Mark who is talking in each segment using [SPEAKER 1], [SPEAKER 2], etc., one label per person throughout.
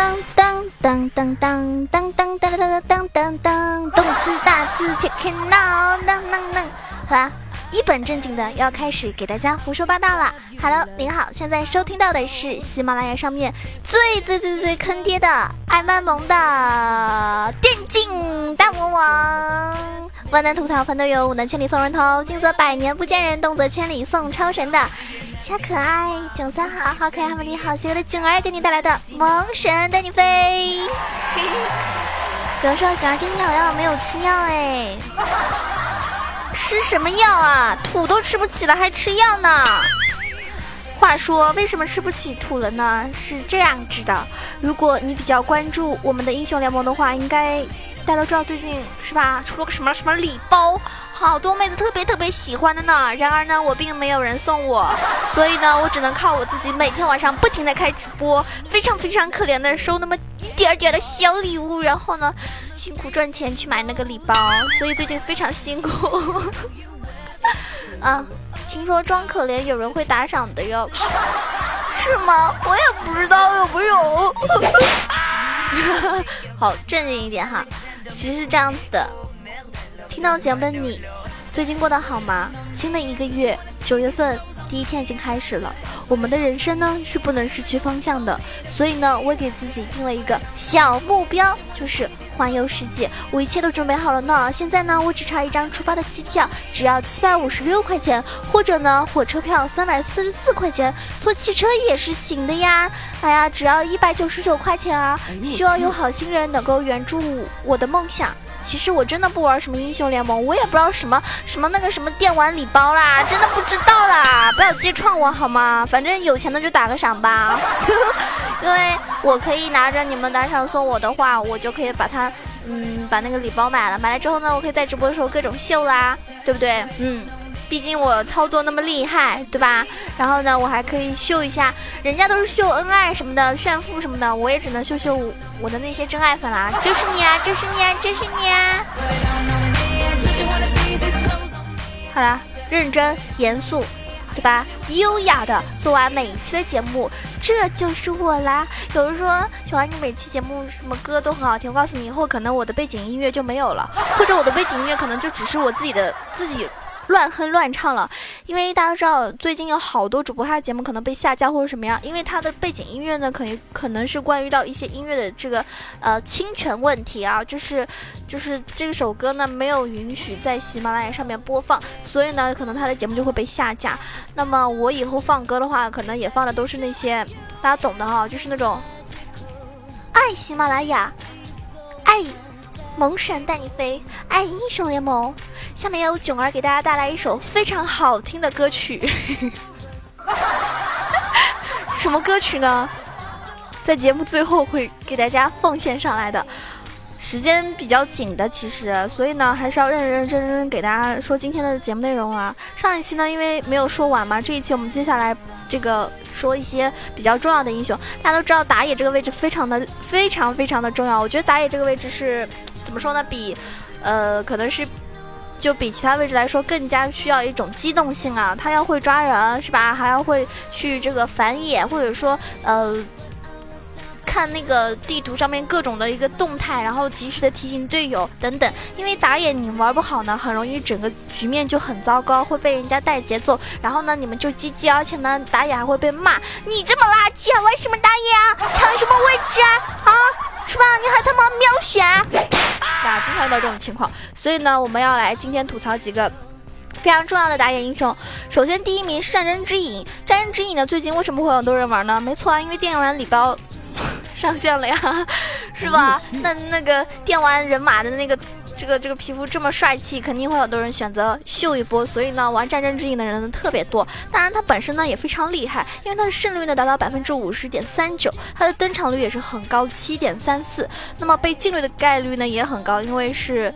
[SPEAKER 1] 当当当当当当当当当当当当，动次大次切开闹，当当当。好啦，一本正经的要开始给大家胡说八道了。Hello，您好，现在收听到的是喜马拉雅上面最最最最坑爹的爱卖萌的电竞大魔王。万能吐槽烦都有，无能千里送人头，近则百年不见人，动则千里送超神的。小可爱九三好，好可爱，好美丽，好邪恶的囧儿给你带来的萌神带你飞。有人说囧儿今天好像没有吃药哎，吃什么药啊？土都吃不起了还吃药呢？话说为什么吃不起土了呢？是这样子的，如果你比较关注我们的英雄联盟的话，应该大家都知道最近是吧？出了个什么什么礼包。好多妹子特别特别喜欢的呢，然而呢，我并没有人送我，所以呢，我只能靠我自己每天晚上不停的开直播，非常非常可怜的收那么一点点的小礼物，然后呢，辛苦赚钱去买那个礼包，所以最近非常辛苦。啊，听说装可怜有人会打赏的哟，是吗？我也不知道有没有。好，正经一点哈，其实是这样子的。听到节目你，最近过得好吗？新的一个月，九月份第一天已经开始了。我们的人生呢是不能失去方向的，所以呢，我给自己定了一个小目标，就是环游世界。我一切都准备好了呢。现在呢，我只差一张出发的机票，只要七百五十六块钱，或者呢，火车票三百四十四块钱，坐汽车也是行的呀。哎呀，只要一百九十九块钱啊！希望有好心人能够援助我的梦想。其实我真的不玩什么英雄联盟，我也不知道什么什么那个什么电玩礼包啦，真的不知道啦，不要揭穿我好吗？反正有钱的就打个赏吧，因为我可以拿着你们打赏送我的话，我就可以把它，嗯，把那个礼包买了，买了之后呢，我可以在直播的时候各种秀啦，对不对？嗯。毕竟我操作那么厉害，对吧？然后呢，我还可以秀一下，人家都是秀恩爱什么的、炫富什么的，我也只能秀秀我的那些真爱粉啦。就是你啊，就是你啊，就是你啊！好啦，认真、严肃，对吧？优雅的做完每一期的节目，这就是我啦。有人说，小王你每期节目什么歌都很好听，我告诉你，以后可能我的背景音乐就没有了，或者我的背景音乐可能就只是我自己的自己。乱哼乱唱了，因为大家知道最近有好多主播他的节目可能被下架或者什么样，因为他的背景音乐呢，可能可能是关于到一些音乐的这个呃侵权问题啊，就是就是这首歌呢没有允许在喜马拉雅上面播放，所以呢可能他的节目就会被下架。那么我以后放歌的话，可能也放的都是那些大家懂的哈，就是那种爱喜马拉雅，爱。萌神带你飞，爱英雄联盟。下面由囧儿给大家带来一首非常好听的歌曲。什么歌曲呢？在节目最后会给大家奉献上来的。时间比较紧的，其实，所以呢，还是要认认真真给大家说今天的节目内容啊。上一期呢，因为没有说完嘛，这一期我们接下来这个说一些比较重要的英雄。大家都知道打野这个位置非常的非常非常的重要，我觉得打野这个位置是。怎么说呢？比，呃，可能是，就比其他位置来说更加需要一种机动性啊。他要会抓人，是吧？还要会去这个反野，或者说，呃，看那个地图上面各种的一个动态，然后及时的提醒队友等等。因为打野你玩不好呢，很容易整个局面就很糟糕，会被人家带节奏，然后呢你们就 GG，而且呢打野还会被骂，你这么垃圾，玩什么打野啊？抢什么位置啊？啊，是吧？你还他妈秒选！啊，经常遇到这种情况，所以呢，我们要来今天吐槽几个非常重要的打野英雄。首先，第一名是战争之影。战争之影呢，最近为什么会有很多人玩呢？没错啊，因为电玩礼包 上线了呀，是吧？那那个电玩人马的那个。这个这个皮肤这么帅气，肯定会很多人选择秀一波，所以呢，玩战争之影的人呢特别多。当然，他本身呢也非常厉害，因为他的胜率呢达到百分之五十点三九，他的登场率也是很高，七点三四。那么被禁率的概率呢也很高，因为是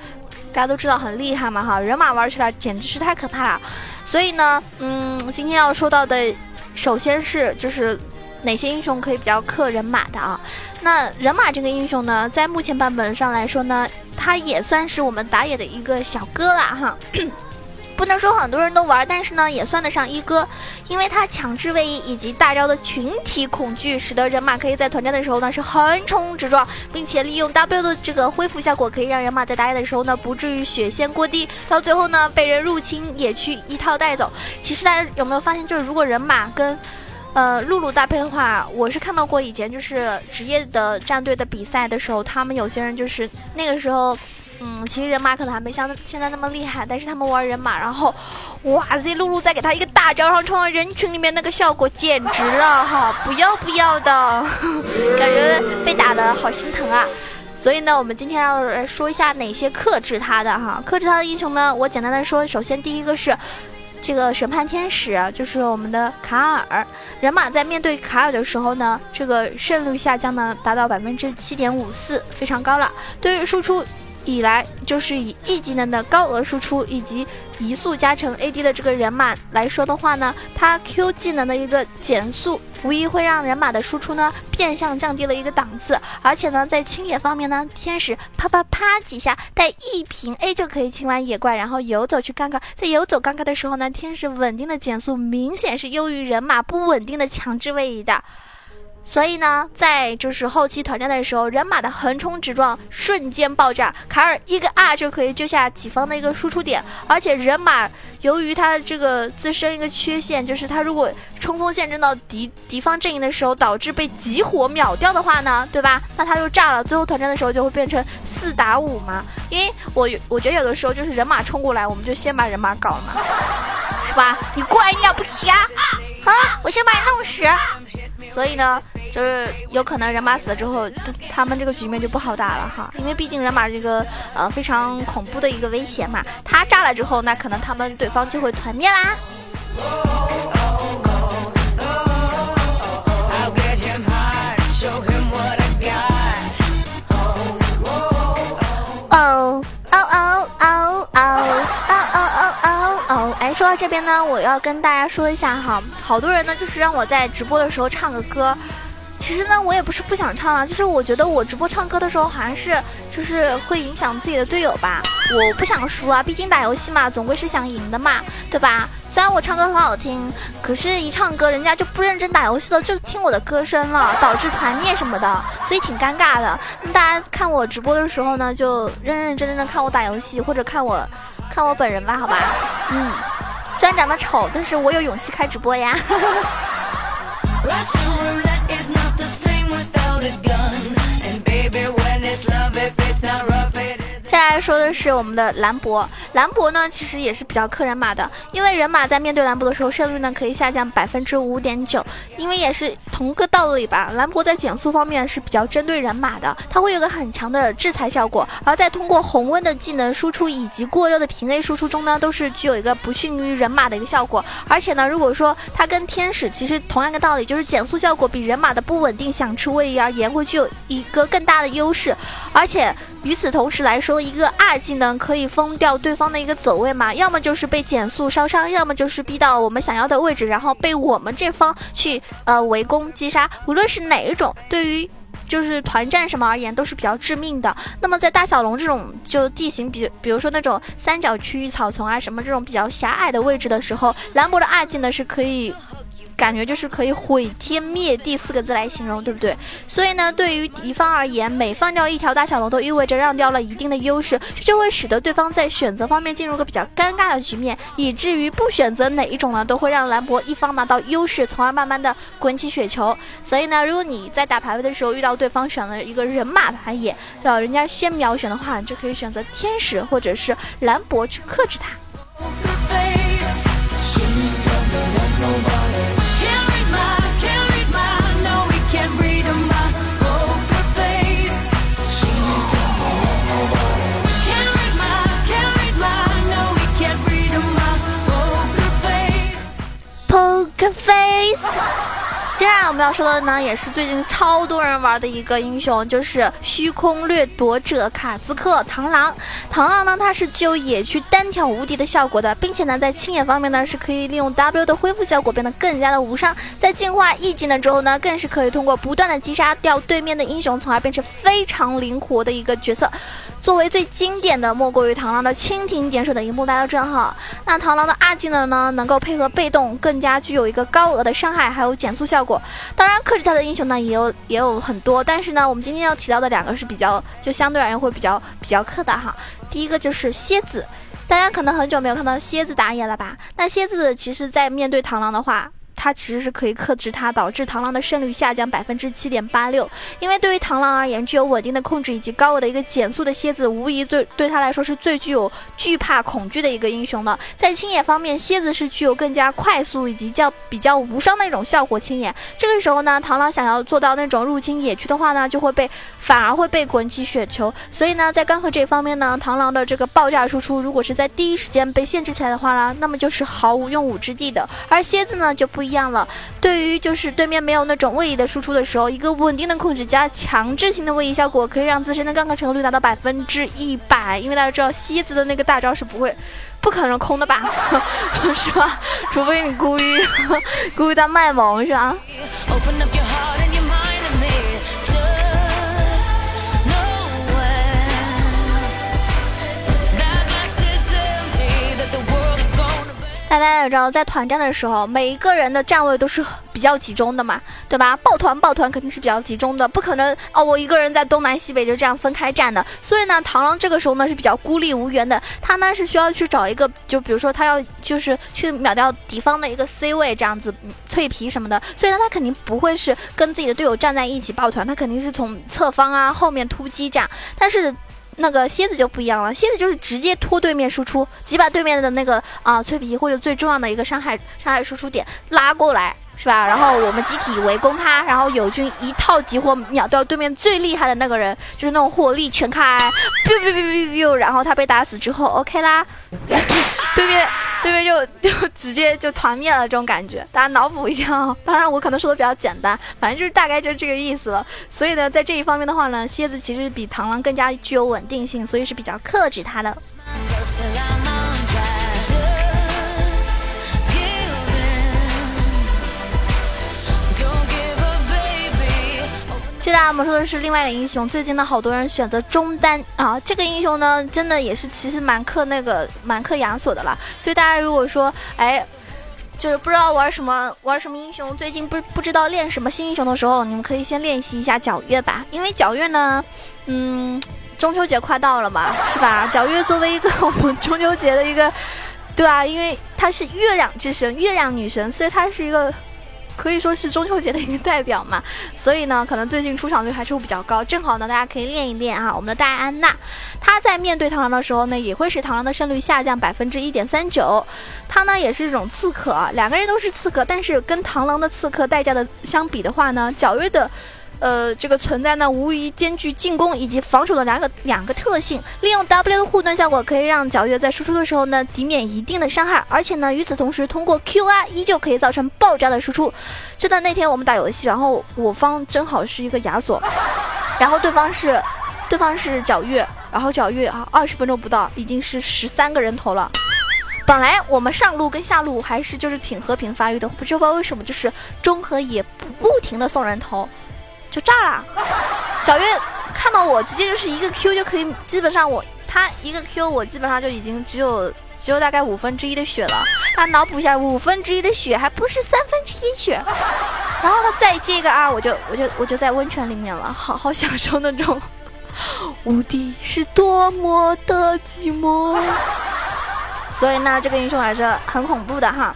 [SPEAKER 1] 大家都知道很厉害嘛哈，人马玩起来简直是太可怕了。所以呢，嗯，今天要说到的，首先是就是哪些英雄可以比较克人马的啊？那人马这个英雄呢，在目前版本上来说呢。他也算是我们打野的一个小哥啦哈，不能说很多人都玩，但是呢，也算得上一哥，因为他强制位移以及大招的群体恐惧，使得人马可以在团战的时候呢是横冲直撞，并且利用 W 的这个恢复效果，可以让人马在打野的时候呢不至于血线过低，到最后呢被人入侵野区一套带走。其实大家有没有发现，就是如果人马跟呃露露搭配的话，我是看到过以前就是职业的战队的比赛的时候，他们有些人就是那个时候。嗯，其实人马可能还没像现在那么厉害，但是他们玩人马，然后，哇塞，露露再给他一个大招，然后冲到人群里面，那个效果简直了哈！不要不要的，感觉被打的好心疼啊！所以呢，我们今天要来说一下哪些克制他的哈，克制他的英雄呢？我简单的说，首先第一个是这个审判天使，就是我们的卡尔。人马在面对卡尔的时候呢，这个胜率下降呢达到百分之七点五四，非常高了。对于输出。以来就是以 E 技能的高额输出以及移速加成 AD 的这个人马来说的话呢，他 Q 技能的一个减速，无疑会让人马的输出呢变相降低了一个档次。而且呢，在清野方面呢，天使啪啪啪几下带一瓶 A 就可以清完野怪，然后游走去尴尬。在游走尴尬的时候呢，天使稳定的减速明显是优于人马不稳定的强制位移的。所以呢，在就是后期团战的时候，人马的横冲直撞瞬间爆炸，卡尔一个 R 就可以救下己方的一个输出点。而且人马由于他这个自身一个缺陷，就是他如果冲锋陷阵到敌敌方阵营的时候，导致被集火秒掉的话呢，对吧？那他就炸了，最后团战的时候就会变成四打五嘛。因为我我觉得有的时候就是人马冲过来，我们就先把人马搞了，是吧？你过来你了不起啊？好，我先把你弄死。所以呢。就是有可能人马死了之后，他们这个局面就不好打了哈，因为毕竟人马这个呃非常恐怖的一个威胁嘛，他炸了之后，那可能他们对方就会团灭啦。哦哦哦哦哦哦哦！哎，说到这边呢，我要跟大家说一下哈，好多人呢就是让我在直播的时候唱个歌。其实呢，我也不是不想唱啊，就是我觉得我直播唱歌的时候，好像是就是会影响自己的队友吧。我不想输啊，毕竟打游戏嘛，总归是想赢的嘛，对吧？虽然我唱歌很好听，可是一唱歌，人家就不认真打游戏了，就听我的歌声了，导致团灭什么的，所以挺尴尬的。那大家看我直播的时候呢，就认认真真的看我打游戏，或者看我看我本人吧，好吧？嗯，虽然长得丑，但是我有勇气开直播呀。再来说的是我们的兰博，兰博呢其实也是比较克人马的，因为人马在面对兰博的时候胜率呢可以下降百分之五点九，因为也是同个道理吧。兰博在减速方面是比较针对人马的，它会有个很强的制裁效果，而在通过红温的技能输出以及过热的平 A 输出中呢，都是具有一个不逊于人马的一个效果。而且呢，如果说它跟天使其实同样个道理，就是减速效果比人马的不稳定想吃位移而言会具有一个更大的优势，而且。与此同时来说，一一个二技能可以封掉对方的一个走位嘛？要么就是被减速烧伤，要么就是逼到我们想要的位置，然后被我们这方去呃围攻击杀。无论是哪一种，对于就是团战什么而言都是比较致命的。那么在大小龙这种就地形比，比如说那种三角区域草丛啊什么这种比较狭隘的位置的时候，兰博的二技能是可以。感觉就是可以毁天灭地四个字来形容，对不对？所以呢，对于敌方而言，每放掉一条大小龙都意味着让掉了一定的优势，这就会使得对方在选择方面进入个比较尴尬的局面，以至于不选择哪一种呢，都会让兰博一方拿到优势，从而慢慢的滚起雪球。所以呢，如果你在打排位的时候遇到对方选了一个人马打野，对吧？人家先秒选的话，你就可以选择天使或者是兰博去克制他。哈哈接下来我们要说的呢，也是最近超多人玩的一个英雄，就是虚空掠夺者卡兹克螳螂。螳螂呢，它是具有野区单挑无敌的效果的，并且呢，在清野方面呢，是可以利用 W 的恢复效果变得更加的无伤。在进化 E 技能之后呢，更是可以通过不断的击杀掉对面的英雄，从而变成非常灵活的一个角色。作为最经典的，莫过于螳螂的蜻蜓点水的一幕，大家都知道哈。那螳螂的二技能呢，能够配合被动，更加具有一个高额的伤害，还有减速效果。当然，克制他的英雄呢，也有也有很多，但是呢，我们今天要提到的两个是比较，就相对而言会比较比较克的哈。第一个就是蝎子，大家可能很久没有看到蝎子打野了吧？那蝎子其实在面对螳螂的话。它其实是可以克制它，导致螳螂的胜率下降百分之七点八六。因为对于螳螂而言，具有稳定的控制以及高额的一个减速的蝎子，无疑最对它来说是最具有惧怕恐惧的一个英雄了。在清野方面，蝎子是具有更加快速以及较比较无伤的一种效果清野。这个时候呢，螳螂想要做到那种入侵野区的话呢，就会被反而会被滚起雪球。所以呢，在干涸这方面呢，螳螂的这个爆炸输出，如果是在第一时间被限制起来的话呢，那么就是毫无用武之地的。而蝎子呢就不一。这样了，对于就是对面没有那种位移的输出的时候，一个稳定的控制加强制性的位移效果，可以让自身的杠杆成功率达到百分之一百。因为大家知道蝎子的那个大招是不会、不可能空的吧，是吧？除非你故意 故意在卖萌，是吧？大家也知道，在团战的时候，每一个人的站位都是比较集中的嘛，对吧？抱团抱团肯定是比较集中的，不可能哦，我一个人在东南西北就这样分开站的。所以呢，螳螂这个时候呢是比较孤立无援的，他呢是需要去找一个，就比如说他要就是去秒掉敌方的一个 C 位这样子脆皮什么的，所以呢他肯定不会是跟自己的队友站在一起抱团，他肯定是从侧方啊后面突击这样，但是。那个蝎子就不一样了，蝎子就是直接拖对面输出，即把对面的那个啊脆皮或者最重要的一个伤害伤害输出点拉过来，是吧？然后我们集体围攻他，然后友军一套集火秒掉对面最厉害的那个人，就是那种火力全开，biu biu biu biu biu，然后他被打死之后，OK 啦，对面。对面就就直接就团灭了这种感觉，大家脑补一下啊！当然我可能说的比较简单，反正就是大概就是这个意思了。所以呢，在这一方面的话呢，蝎子其实比螳螂更加具有稳定性，所以是比较克制它的。接下来我们说的是另外一个英雄，最近呢，好多人选择中单啊。这个英雄呢，真的也是其实蛮克那个蛮克亚索的了。所以大家如果说，哎，就是不知道玩什么玩什么英雄，最近不不知道练什么新英雄的时候，你们可以先练习一下皎月吧。因为皎月呢，嗯，中秋节快到了嘛，是吧？皎月作为一个我们中秋节的一个，对吧？因为她是月亮之神，月亮女神，所以她是一个。可以说是中秋节的一个代表嘛，所以呢，可能最近出场率还是会比较高。正好呢，大家可以练一练啊。我们的戴安娜，她在面对螳螂的时候呢，也会使螳螂的胜率下降百分之一点三九。她呢，也是一种刺客啊，两个人都是刺客，但是跟螳螂的刺客代价的相比的话呢，皎月的。呃，这个存在呢，无疑兼具进攻以及防守的两个两个特性。利用 W 的护盾效果，可以让皎月在输出的时候呢，抵免一定的伤害，而且呢，与此同时，通过 QR 依旧可以造成爆炸的输出。真的，那天我们打游戏，然后我方正好是一个亚索，然后对方是，对方是皎月，然后皎月啊，二十分钟不到，已经是十三个人头了。本来我们上路跟下路还是就是挺和平发育的，不知道为什么就是中和也不不停的送人头。就炸了，小月看到我直接就是一个 Q 就可以，基本上我他一个 Q 我基本上就已经只有只有大概五分之一的血了。他脑补一下，五分之一的血还不是三分之一血，然后他再接一个 R，我就我就我就在温泉里面了，好好享受那种无敌是多么的寂寞。所以呢，这个英雄还是很恐怖的哈。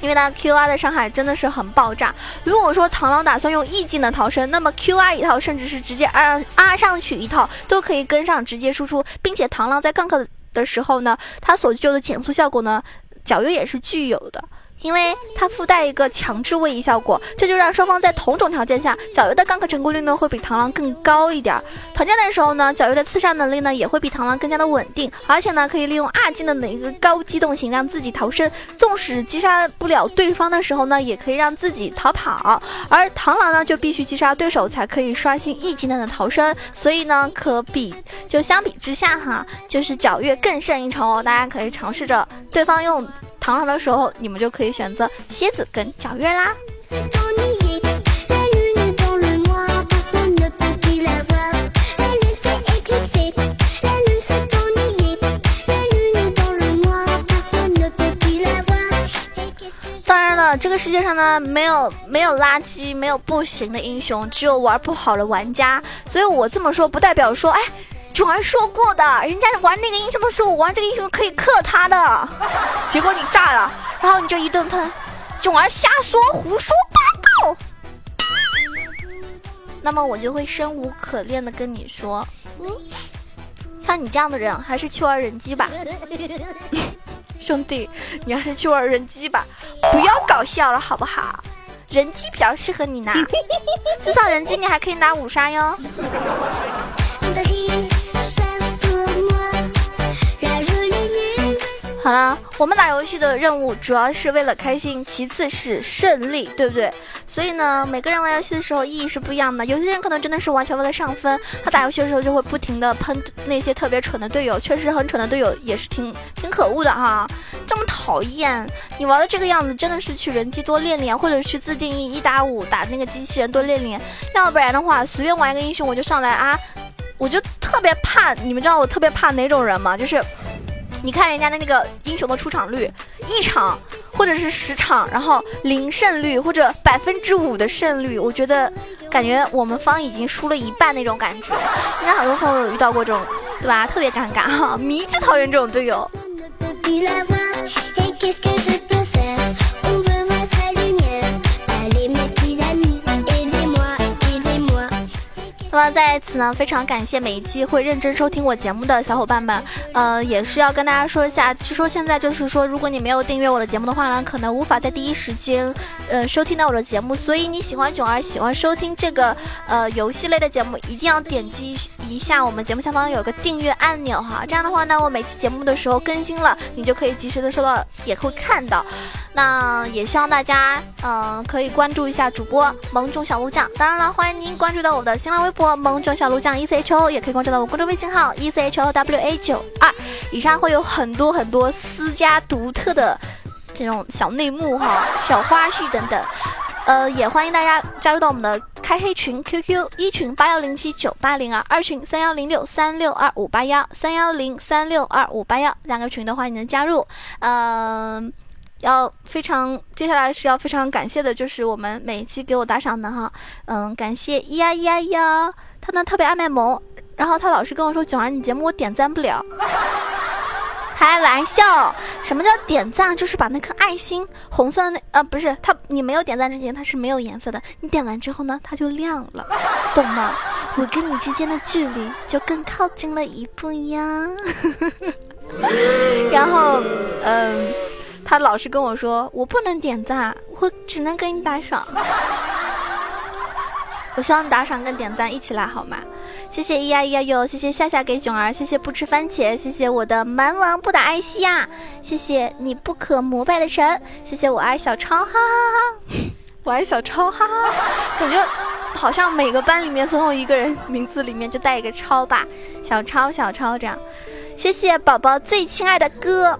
[SPEAKER 1] 因为呢，Q R 的伤害真的是很爆炸。如果说螳螂打算用 E 技能逃生，那么 Q R 一套，甚至是直接 R R 上去一套，都可以跟上直接输出，并且螳螂在 gank 的时候呢，它所具有的减速效果呢，皎月也是具有的。因为它附带一个强制位移效果，这就让双方在同种条件下，皎月的 gank 成功率呢会比螳螂更高一点。团战的时候呢，皎月的刺杀能力呢也会比螳螂更加的稳定，而且呢可以利用二技能的一个高机动性让自己逃生，纵使击杀不了对方的时候呢，也可以让自己逃跑。而螳螂呢就必须击杀对手才可以刷新一技能的逃生，所以呢可比就相比之下哈，就是皎月更胜一筹哦。大家可以尝试着对方用。躺好的时候，你们就可以选择蝎子跟皎月啦。当然了，这个世界上呢，没有没有垃圾，没有不行的英雄，只有玩不好的玩家。所以我这么说，不代表说，哎，囧儿说过的，人家玩那个英雄的时候，我玩这个英雄可以克他的。结果你炸了，然后你就一顿喷，囧儿瞎说，胡说八道。那么我就会生无可恋的跟你说，嗯，像你这样的人，还是去玩人机吧，兄弟，你还是去玩人机吧，不要搞笑了好不好？人机比较适合你呢，至少人机你还可以拿五杀哟。好了，我们打游戏的任务主要是为了开心，其次是胜利，对不对？所以呢，每个人玩游戏的时候意义是不一样的。有些人可能真的是完全为了上分，他打游戏的时候就会不停的喷那些特别蠢的队友，确实很蠢的队友也是挺挺可恶的哈，这么讨厌。你玩的这个样子，真的是去人机多练练，或者去自定义一打五打那个机器人多练练，要不然的话，随便玩一个英雄我就上来啊，我就特别怕。你们知道我特别怕哪种人吗？就是。你看人家的那个英雄的出场率，一场或者是十场，然后零胜率或者百分之五的胜率，我觉得感觉我们方已经输了一半那种感觉。应该很多朋友有遇到过这种，对吧？特别尴尬哈，迷最讨厌这种队友。那么在此呢，非常感谢每一期会认真收听我节目的小伙伴们。呃，也是要跟大家说一下，据说现在就是说，如果你没有订阅我的节目的话呢，可能无法在第一时间，呃，收听到我的节目。所以你喜欢囧儿，喜欢收听这个呃游戏类的节目，一定要点击一下我们节目下方有个订阅按钮哈。这样的话呢，我每期节目的时候更新了，你就可以及时的收到，也会看到。那也希望大家，嗯，可以关注一下主播萌种小鹿酱。当然了，欢迎您关注到我的新浪微博萌种小鹿酱 E C H O，也可以关注到我公众微信号 E C H O W A 九二。以上会有很多很多私家独特的这种小内幕哈、小花絮等等。呃，也欢迎大家加入到我们的开黑群 Q Q 一群八幺零七九八零二，二群三幺零六三六二五八幺三幺零三六二五八幺两个群的话，你能加入，嗯。要非常，接下来是要非常感谢的，就是我们每一期给我打赏的哈，嗯，感谢咿呀咿呀呀，他呢特别爱卖萌，然后他老是跟我说囧儿你节目我点赞不了，开玩笑，什么叫点赞？就是把那颗爱心红色的那呃不是他，你没有点赞之前它是没有颜色的，你点完之后呢它就亮了，懂吗？我跟你之间的距离就更靠近了一步呀，然后嗯。他老是跟我说，我不能点赞，我只能给你打赏。我希望打赏跟点赞一起来好吗？谢谢咿呀咿呀哟，谢谢夏夏给囧儿，谢谢不吃番茄，谢谢我的蛮王不打艾希亚，谢谢你不可膜拜的神，谢谢我爱小超，哈哈哈，我爱小超，哈哈，感觉好像每个班里面总有一个人名字里面就带一个超吧，小超小超这样，谢谢宝宝最亲爱的哥。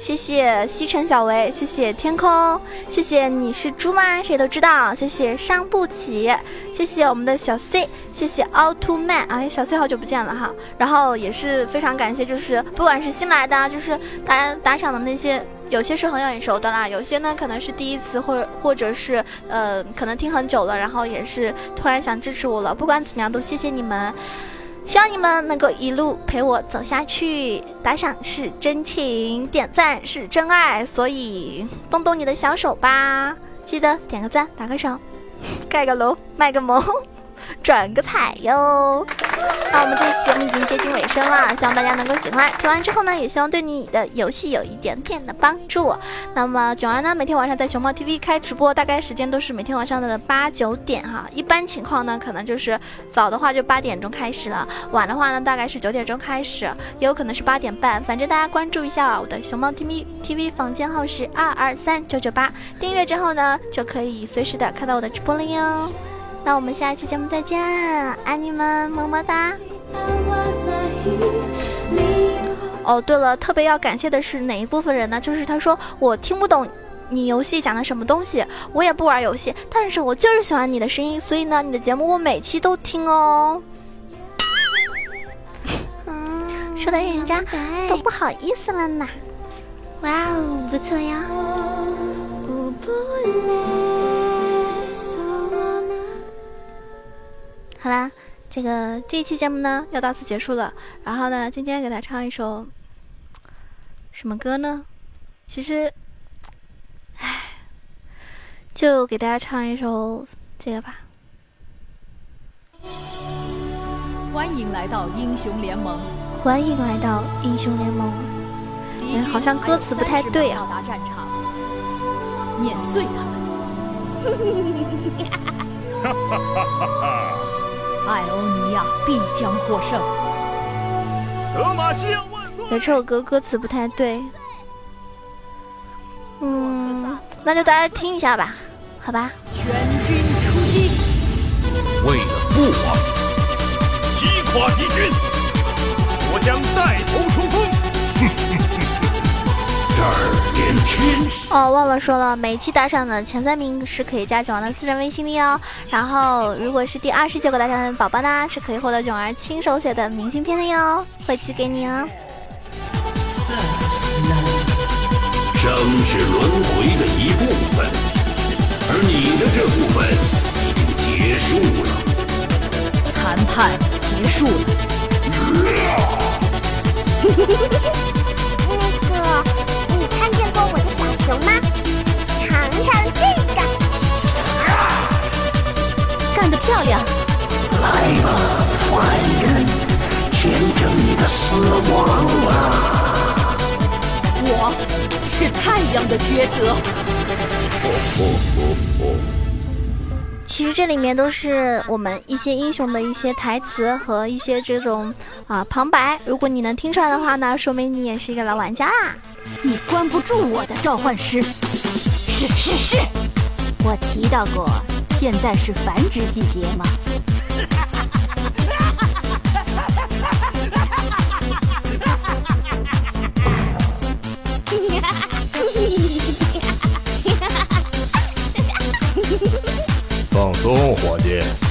[SPEAKER 1] 谢谢西城小维，谢谢天空，谢谢你是猪吗？谁都知道。谢谢伤不起，谢谢我们的小 C，谢谢奥特曼。哎，小 C 好久不见了哈。然后也是非常感谢，就是不管是新来的，就是大家打赏的那些，有些是很眼熟的啦，有些呢可能是第一次，或或者是呃可能听很久了，然后也是突然想支持我了。不管怎么样，都谢谢你们。希望你们能够一路陪我走下去。打赏是真情，点赞是真爱，所以动动你的小手吧，记得点个赞，打个赏，盖个楼，卖个萌。转个彩哟！那我们这期节目已经接近尾声了，希望大家能够喜欢。听完之后呢，也希望对你的游戏有一点点的帮助。那么囧儿呢，每天晚上在熊猫 TV 开直播，大概时间都是每天晚上的八九点哈。一般情况呢，可能就是早的话就八点钟开始了，晚的话呢大概是九点钟开始，也有可能是八点半。反正大家关注一下我的熊猫 TV TV 房间号是二二三九九八，订阅之后呢，就可以随时的看到我的直播了哟。那我们下一期节目再见，爱你们，么么哒。哦，对了，特别要感谢的是哪一部分人呢？就是他说我听不懂你游戏讲的什么东西，我也不玩游戏，但是我就是喜欢你的声音，所以呢，你的节目我每期都听哦。嗯，说的人家都不好意思了呢。哇哦，不错呀。好啦，这个这一期节目呢要到此结束了。然后呢，今天给大家唱一首什么歌呢？其实，唉，就给大家唱一首这个吧。
[SPEAKER 2] 欢迎来到英雄联盟！
[SPEAKER 1] 欢迎来到英雄联盟！哎，好像歌词不太对啊。
[SPEAKER 2] 到达战场，碾碎他们！哈哈哈哈哈！艾欧尼亚必将获胜！
[SPEAKER 3] 德玛西亚万岁！
[SPEAKER 1] 这首歌歌词不太对。嗯，那就大家听一下吧，好吧？
[SPEAKER 2] 全军出击！
[SPEAKER 3] 为了父王，击垮敌军，我将带头冲锋！这 儿
[SPEAKER 1] 哦，忘了说了，每期打赏的前三名是可以加囧儿的私人微信的哟。然后，如果是第二十九个打赏的宝宝呢，是可以获得囧儿亲手写的明信片的哟，会寄给你哦。
[SPEAKER 3] 生是轮回的一部分，而你的这部分已经结束了。
[SPEAKER 2] 谈判结束了。
[SPEAKER 4] 熊吗？尝尝这个。
[SPEAKER 2] 干得漂亮！
[SPEAKER 3] 来吧，凡人，见证你的死亡吧！
[SPEAKER 2] 我是太阳的抉择。
[SPEAKER 1] 其实这里面都是我们一些英雄的一些台词和一些这种啊旁白。如果你能听出来的话呢，说明你也是一个老玩家啦。
[SPEAKER 2] 你关不住我的召唤师。是是是，我提到过，现在是繁殖季节吗？
[SPEAKER 3] 放松，伙计。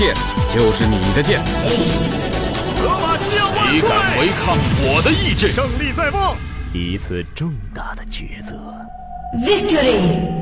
[SPEAKER 3] 剑就是你的剑。
[SPEAKER 5] 格玛西亚万岁！
[SPEAKER 3] 你敢违抗我的意志？
[SPEAKER 5] 胜利在望！
[SPEAKER 3] 一次重大的抉择。
[SPEAKER 2] Victory！